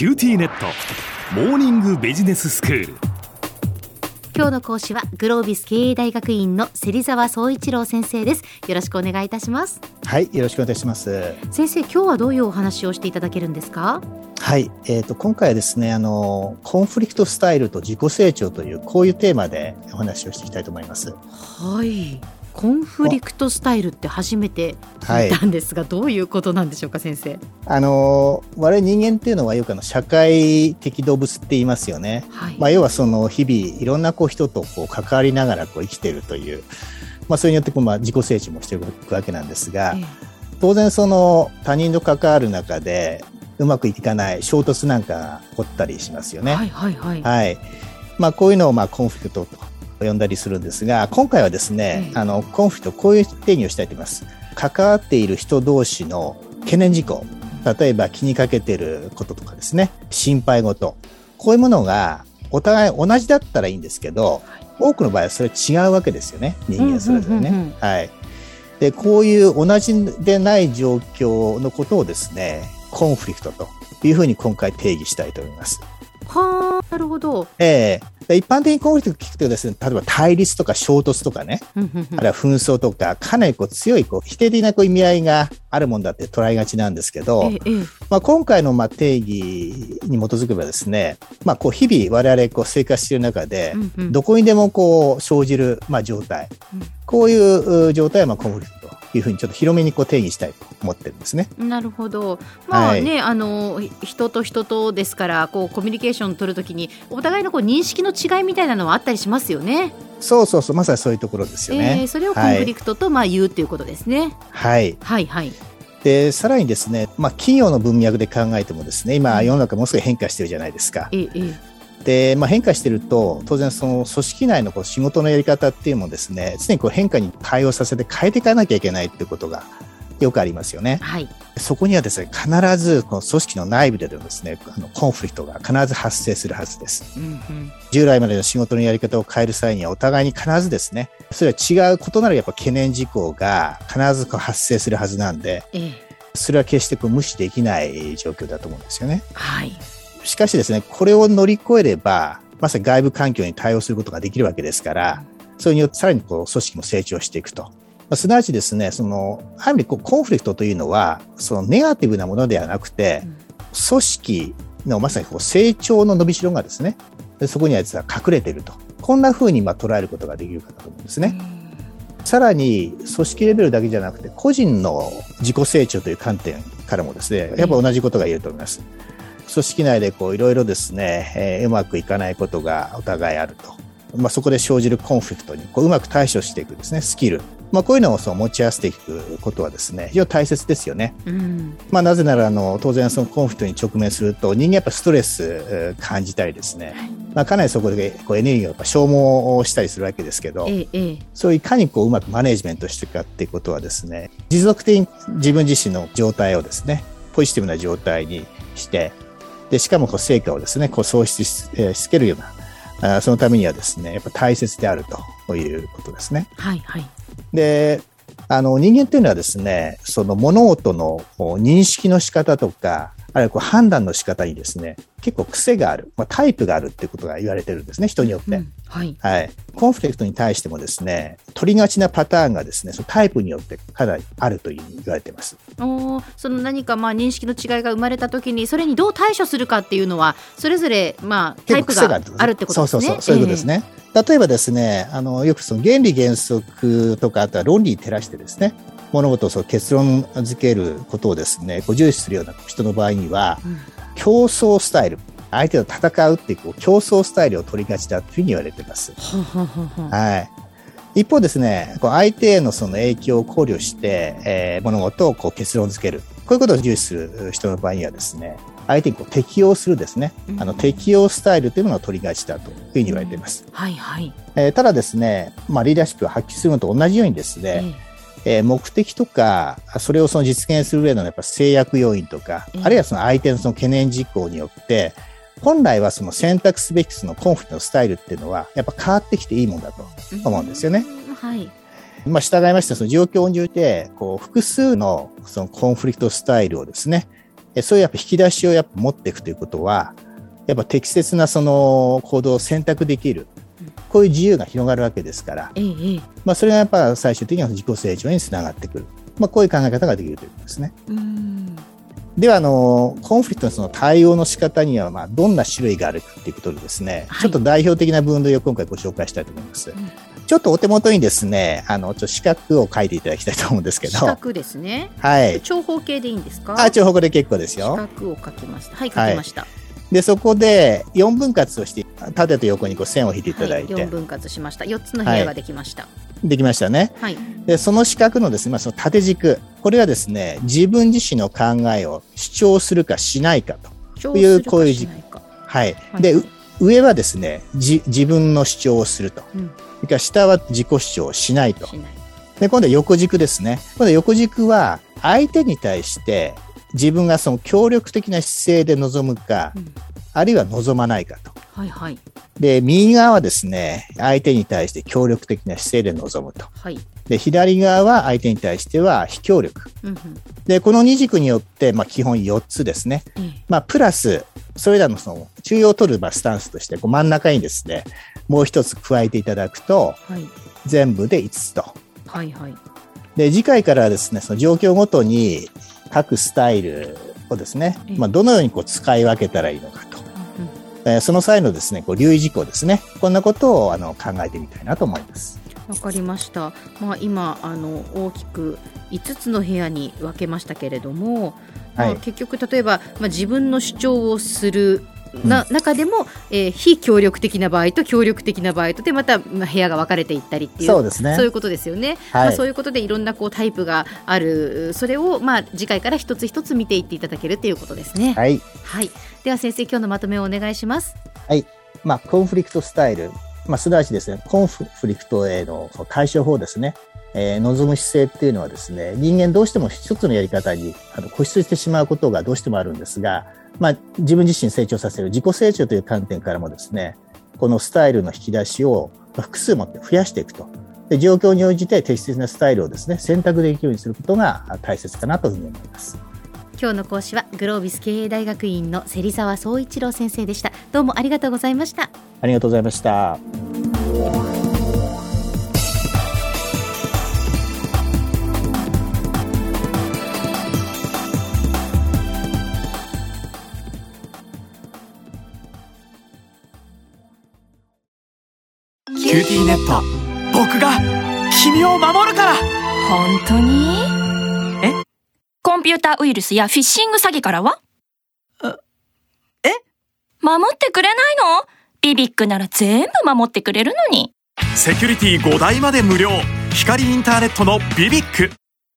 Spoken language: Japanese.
QTnet。モーニングビジネススクール。今日の講師はグロービス経営大学院の芹沢宗一郎先生です。よろしくお願いいたします。はい、よろしくお願いします。先生今日はどういうお話をしていただけるんですか？はい、えっ、と今回はですね、あの conflict style と自己成長というこういうテーマでお話をしていきたいと思います。はい conflict style って初めて聞いたんですが、どういうことなんでしょうか先生あの我々人間っていうのはよくあの社会的動物って言いますよね。はい、まあ要はその日々いろんなこう人とこう関わりながらこう生きているという。まあ、それによってこうまあ自己成長もしていくわけなんですが、ええ当然その他人と関わる中でうまくいかない衝突なんかが起こったりしますよね。はいはいはい、はい。まあ、こういうのをまあコンフリクトと呼んだりするんですが、今回はですね、ええあの、コンフリクト、こういう定義をしたいと思います。関わっている人同士の懸念事項。例えば気にかけていることとかですね、心配事。こういうものがお互い同じだったらいいんですけど、多くの場合はそれ違うわけですよね。人間それぞれね。はい。で、こういう同じでない状況のことをですね、コンフリクトというふうに今回定義したいと思います。はあなるほど、ええで一般的にコンフリクト聞くとですね、例えば対立とか衝突とかね、あるいは紛争とか、かなりこう強いこう否定的なこう意味合いがあるもんだって捉えがちなんですけど、ええええ。まあ、今回のまあ定義に基づけばですね、まあ、こう日々我々こう生活している中で、どこにでもこう生じるまあ状態、うん。こういうう状態はまあコンフリクト。というふうにちょっと広めにこう定義したいと思ってるんですね。なるほど。まあはいね、あのひ人と人とですから、こうコミュニケーションを取るときにお互いのこう認識の違いみたいなのはあったりしますよね。そうそうそう、まさにそういうところですよね。えーそれをコンフリクトとまあ言うっていうことですね。はい。はいはい。で、さらにですね、まあ、企業の文脈で考えてもですね、今、世の中ものすごい変化してるじゃないですか。えええで、まあ、変化してると、当然その組織内のこう仕事のやり方っていうのもですね、常にこう変化に対応させて変えていかなきゃいけないっていうことがよくありますよねえ。はい。そこにはですね、必ずこの組織の内部でのですね、あのコンフリクトが必ず発生するはずです。うんうん。従来までの仕事のやり方を変える際にはお互いに必ずですね、それは違う異なるやっぱ懸念事項が必ずこう発生するはずなんで、ええそれは決してこう無視できない状況だと思うんですよね。はい。しかしですね、これを乗り越えれば、まさに外部環境に対応することができるわけですから、それによってさらにこう組織も成長していくと。まあすなわちですね、その、ある意味こうコンフリクトというのは、そのネガティブなものではなくて、組織のまさにこう成長の伸びしろがですね、そこには実は隠れていると。こんな風にまあ捉えることができるかと思うんですね。さらに、組織レベルだけじゃなくて、個人の自己成長という観点からもですね、やっぱ同じことが言えると思います。組織内でこういろいろですね、えーうまくいかないことがお互いあると。まあ、そこで生じるコンフリクトにこううまく対処していくですね、スキル。まあ、こういうのをそう持ち合わせていくことはですね、非常に大切ですよね。うん。まあ、なぜなら、あの、当然そのコンフリクトに直面すると、人間やっぱストレスえー感じたりですね、まあ、かなりそこでこうエネルギーをやっぱ消耗したりするわけですけど、ええええそれをいかにこううまくマネジメントしていくかっていうことはですね、持続的に自分自身の状態をですね、ポジティブな状態にして、で、しかもこう成果をですね、こう創出し,、えーしつけるような、あーそのためにはですね、やっぱ大切であるということですね。はいはい。で、あの人間っていうのはですね、その物事の認識の仕方とか、あるいはこう判断の仕方にですね、結構癖がある、まあ、タイプがあるっていうことが言われてるんですね、人によって。うんはい。はい。コンフリクトに対してもですね、取りがちなパターンがですね、そのタイプによってかなりあるという言われています。おーその何かまあ認識の違いが生まれたときにそれにどう対処するかっていうのはそれぞれまあタイプがあるってことですね。そうそうそう、そういうことですね。例えばですね、あの、よくその原理原則とか、あとは論理に照らしてですね、物事を結論付けることをですね、こう重視するような人の場合には、うん競争スタイル、相手と戦うっていうこう競争スタイルを取りがちだというふうに言われています。はい。一方ですね、こう相手へのその影響を考慮して、えー物事をこう結論付ける。こういうことを重視する人の場合にはですね、相手にこう適応するですね、あのうん適応スタイルというのが取りがちだというふうに言われています。はいはい。えーただですね、まあ、リーダーシップを発揮するのと同じようにですね、えー目的とか、それをその実現する上でのやっぱ制約要因とかええ、あるいはその相手のその懸念事項によって、本来はその選択すべきそのコンフリクトのスタイルっていうのは、やっぱ変わってきていいもんだと思うんですよね。うんはい。まあ、従いまして、その状況に応じて、こう、複数のそのコンフリクトスタイルをですね、そういうやっぱ引き出しをやっぱ持っていくということは、やっぱ適切なその行動を選択できる。こういう自由が広がるわけですから、ええ、まあ、それがやっぱ最終的には自己成長につながってくる。まあ、こういう考え方ができるということですね。では、あの、コンフリクトのその対応の仕方には、まあ、どんな種類があるかということでですね、はい、ちょっと代表的な分類を今回ご紹介したいと思います。うん、ちょっとお手元にですね、あの、ちょ四角を書いていただきたいと思うんですけど。四角ですね。はい。長方形でいいんですか？あ、長方形で結構ですよ。四角を書きました。はい、書きました。はいで、そこで4分割をして、縦と横にこう線を引いていただいて。はい、4分割しました。4つの部屋ができました。はい、できましたね。はい。で、その四角のですね、まあ、その縦軸。これはですね、自分自身の考えを主張するかしないかという、こういう軸。はい。で、上はですね、じ自分の主張をすると。うん、それから下は自己主張をしないと。ないで、今度は横軸ですね。今度は横軸は相手に対して自分がその協力的な姿勢で臨むか、うん、あるいは望まないかと。はいはい。で、右側はですね、相手に対して協力的な姿勢で臨むと。はい。で、左側は相手に対しては非協力。うん、で、この二軸によって、まあ基本4つですね。うん、まあプラス、それらのその中央を取るスタンスとして、こう真ん中にですね、もう一つ加えていただくと、はい、全部で5つと。はいはい。で、次回からはですね、その状況ごとに各スタイルをですね、まあ、どのようにこう使い分けたらいいのかと。えー、その際のですね、こう留意事項ですね。こんなことをあの考えてみたいなと思います。わかりました。まあ、今あの大きく5つの部屋に分けましたけれども、はい、まあ、結局例えば、まあ、自分の主張をするな、中でも、えー、非協力的な場合と協力的な場合とでまた部屋が分かれていったりっていうそうです、ね、そういうことですよね、はい、まあ、そういうことでいろんなこうタイプがある。それを、まあ、次回から一つ一つ見ていっていただけるということですね。はい、はい、では先生今日のまとめをお願いします。はい。まあ、コンフリクトスタイル、まあ、すなわちですねコンフリクトへの対処法ですね。えー、望む姿勢っていうのはですね、人間どうしても一つのやり方にあの固執してしまうことがどうしてもあるんですが、まあ、自分自身成長させる自己成長という観点からもですね、このスタイルの引き出しを複数持って増やしていくと。で状況に応じて適切なスタイルをですね、選択できるようにすることが大切かなというふうに思います。今日の講師はグロービス経営大学院の芹沢総一郎先生でした。どうもありがとうございました。ありがとうございました。 QTnet 僕が君を守るから。本当に？え？コンピューターウイルスやフィッシング詐欺からは？え？守ってくれないの？ビビックなら全部守ってくれるのに。セキュリティ5台まで無料。光インターネットのビビック。